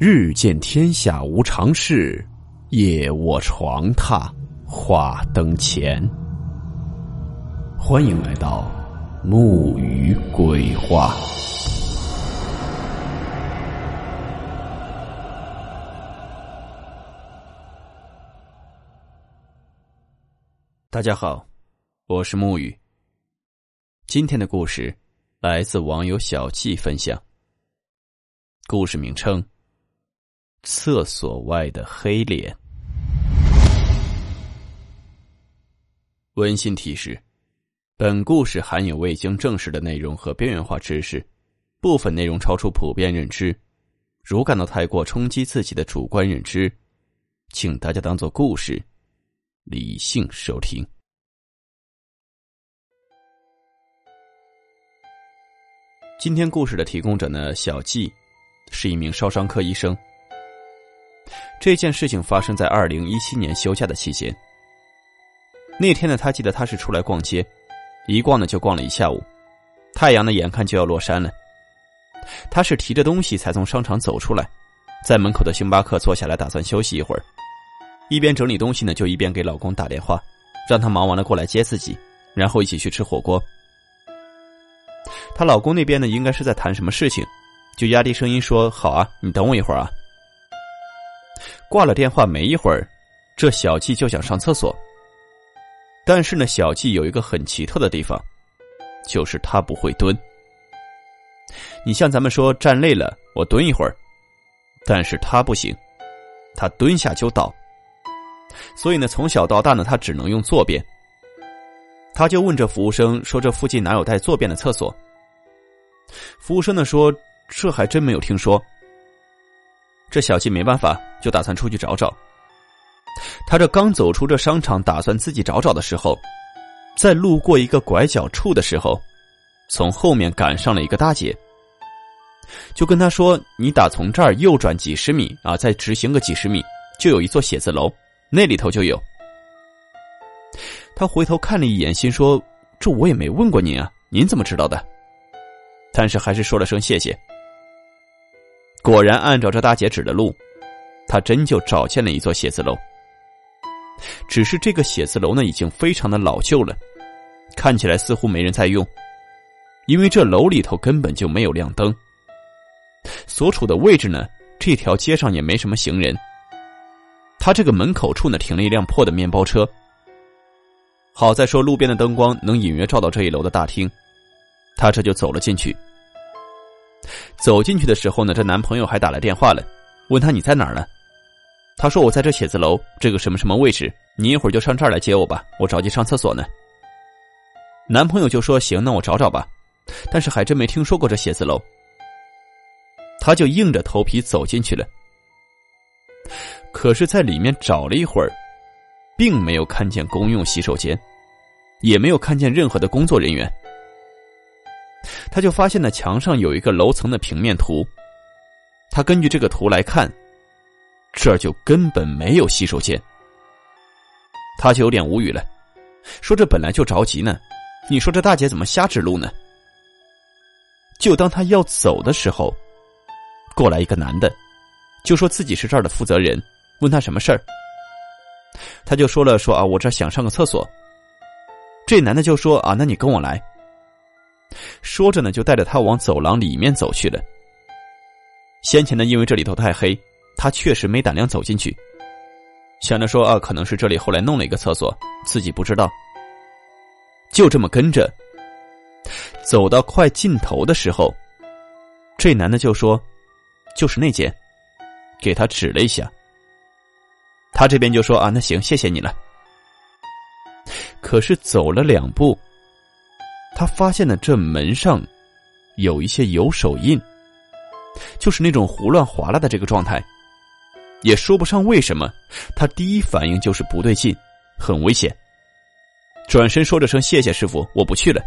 日见天下无常事，夜卧床榻话灯前。欢迎来到木鱼鬼话。大家好，我是木鱼。今天的故事来自网友小季分享。故事名称。厕所外的黑脸。温馨提示：本故事含有未经证实的内容和边缘化知识，部分内容超出普遍认知。如感到太过冲击自己的主观认知，请大家当做故事，理性收听。今天故事的提供者呢，小季是一名烧伤科医生。这件事情发生在二零一七年休假的期间。那天呢，他记得他是出来逛街，一逛呢就逛了一下午，太阳呢眼看就要落山了。他是提着东西才从商场走出来，在门口的星巴克坐下来，打算休息一会儿。一边整理东西呢，就一边给老公打电话，让他忙完了过来接自己，然后一起去吃火锅。她老公那边呢，应该是在谈什么事情，就压低声音说：“好啊，你等我一会儿啊。”挂了电话没一会儿，这小季就想上厕所。但是呢，小季有一个很奇特的地方，就是他不会蹲。你像咱们说站累了，我蹲一会儿，但是他不行，他蹲下就倒。所以呢，从小到大呢，他只能用坐便。他就问这服务生说：“这附近哪有带坐便的厕所？”服务生呢说：“这还真没有听说。”这小季没办法，就打算出去找找。他这刚走出这商场，打算自己找找的时候，在路过一个拐角处的时候，从后面赶上了一个大姐，就跟他说：“你打从这儿右转几十米啊，再直行个几十米，就有一座写字楼，那里头就有。”他回头看了一眼，心说：“这我也没问过您啊，您怎么知道的？”但是还是说了声谢谢。果然按照这大姐指的路，他真就找见了一座写字楼。只是这个写字楼呢，已经非常的老旧了，看起来似乎没人在用，因为这楼里头根本就没有亮灯。所处的位置呢，这条街上也没什么行人。他这个门口处呢，停了一辆破的面包车。好在说路边的灯光能隐约照到这一楼的大厅，他这就走了进去。走进去的时候呢，这男朋友还打来电话了，问他你在哪儿呢？他说我在这写字楼这个什么什么位置，你一会儿就上这儿来接我吧，我着急上厕所呢。男朋友就说行，那我找找吧，但是还真没听说过这写字楼。他就硬着头皮走进去了，可是，在里面找了一会儿，并没有看见公用洗手间，也没有看见任何的工作人员。他就发现了，墙上有一个楼层的平面图。他根据这个图来看，这儿就根本没有洗手间。他就有点无语了，说：“这本来就着急呢，你说这大姐怎么瞎指路呢？”就当他要走的时候，过来一个男的，就说自己是这儿的负责人，问他什么事儿。他就说了：“说啊，我这想上个厕所。”这男的就说：“啊，那你跟我来。”说着呢，就带着他往走廊里面走去了。先前呢，因为这里头太黑，他确实没胆量走进去。想着说啊，可能是这里后来弄了一个厕所，自己不知道。就这么跟着，走到快尽头的时候，这男的就说：“就是那间。”给他指了一下。他这边就说：“啊，那行，谢谢你了。”可是走了两步。他发现了这门上有一些油手印，就是那种胡乱划拉的这个状态，也说不上为什么。他第一反应就是不对劲，很危险。转身说着声谢谢师傅，我不去了。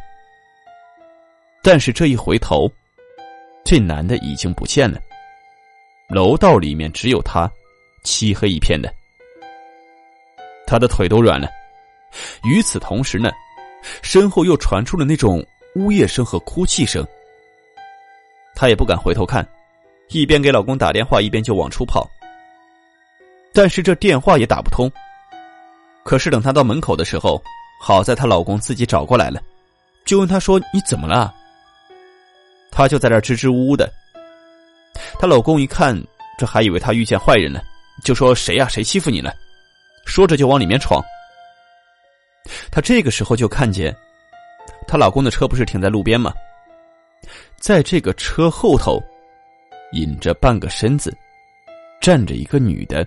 但是这一回头，这男的已经不见了，楼道里面只有他，漆黑一片的，他的腿都软了。与此同时呢。身后又传出了那种呜咽声和哭泣声，她也不敢回头看，一边给老公打电话，一边就往出跑。但是这电话也打不通。可是等她到门口的时候，好在她老公自己找过来了，就问她说：“你怎么了？”她就在这支支吾吾的。她老公一看，这还以为她遇见坏人了，就说：“谁呀？谁欺负你了？”说着就往里面闯。她这个时候就看见，她老公的车不是停在路边吗？在这个车后头，隐着半个身子，站着一个女的。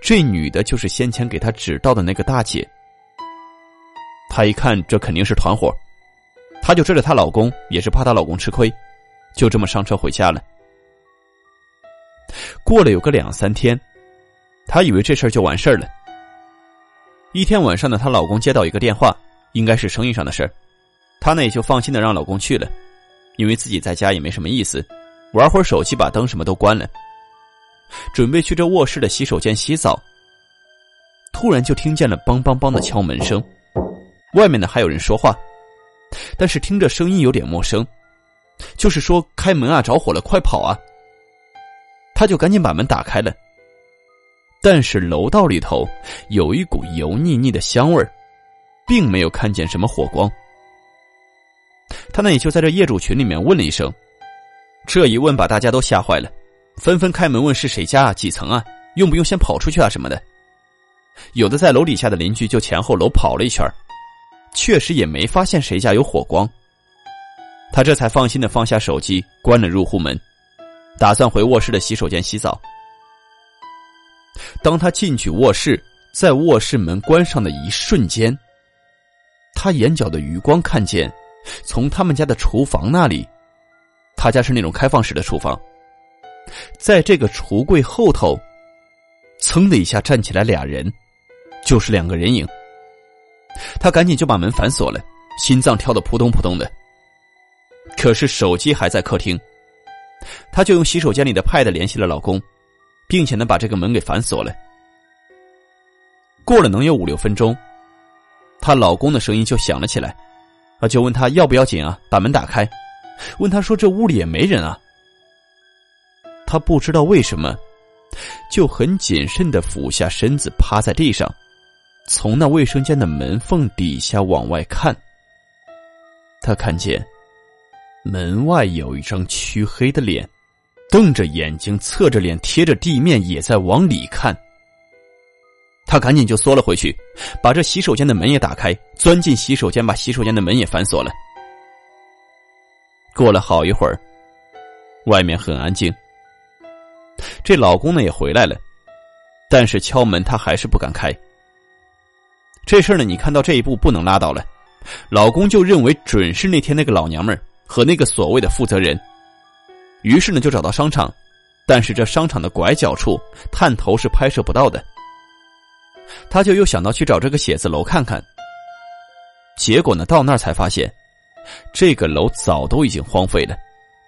这女的就是先前给她指道的那个大姐。她一看，这肯定是团伙，她就追着她老公，也是怕她老公吃亏，就这么上车回家了。过了有个两三天，她以为这事儿就完事儿了。一天晚上呢，她老公接到一个电话，应该是生意上的事儿，她呢也就放心的让老公去了，因为自己在家也没什么意思，玩会儿手机，把灯什么都关了。准备去这卧室的洗手间洗澡，突然就听见了“梆梆梆”的敲门声，外面呢还有人说话，但是听着声音有点陌生，就是说“开门啊，着火了，快跑啊！”他就赶紧把门打开了，但是楼道里头有一股油腻腻的香味儿并没有看见什么火光。他呢也就在这业主群里面问了一声，这一问把大家都吓坏了。纷纷开门问是谁家啊几层啊？用不用先跑出去啊什么的？有的在楼底下的邻居就前后楼跑了一圈，确实也没发现谁家有火光。他这才放心的放下手机，关了入户门，打算回卧室的洗手间洗澡。当他进去卧室，在卧室门关上的一瞬间，他眼角的余光看见，从他们家的厨房那里，他家是那种开放式的厨房。在这个橱柜后头，噌的一下站起来俩人，就是两个人影。他赶紧就把门反锁了，心脏跳得扑通扑通的。可是手机还在客厅，他就用洗手间里的 Pad 联系了老公，并且呢把这个门给反锁了。过了能有五六分钟，她老公的声音就响了起来，啊，就问她要不要紧啊，把门打开。问她说这屋里也没人啊。他不知道为什么，就很谨慎的俯下身子，趴在地上，从那卫生间的门缝底下往外看。他看见门外有一张黢黑的脸，瞪着眼睛，侧着脸贴着地面，也在往里看。他赶紧就缩了回去，把这洗手间的门也打开，钻进洗手间，把洗手间的门也反锁了。过了好一会儿，外面很安静。这老公呢也回来了，但是敲门他还是不敢开。这事儿呢，你看到这一步不能拉倒了。老公就认为准是那天那个老娘们和那个所谓的负责人，于是呢就找到商场，但是这商场的拐角处探头是拍摄不到的。他就又想到去找这个写字楼看看，结果呢到那儿才发现，这个楼早都已经荒废了，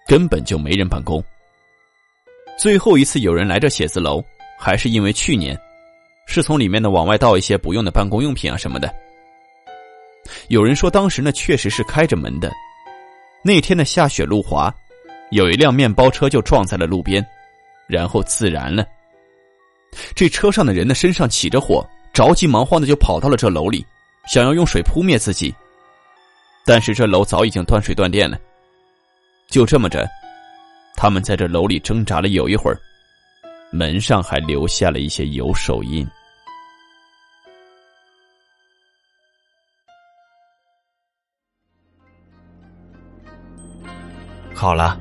根本就没人办公。最后一次有人来这写字楼，还是因为去年，是从里面的往外倒一些不用的办公用品啊什么的。有人说当时呢确实是开着门的，那天的下雪路滑，有一辆面包车就撞在了路边，然后自燃了。这车上的人的身上起着火，着急忙慌的就跑到了这楼里，想要用水扑灭自己，但是这楼早已经断水断电了，就这么着。他们在这楼里挣扎了有一会儿，门上还留下了一些油手印。好了，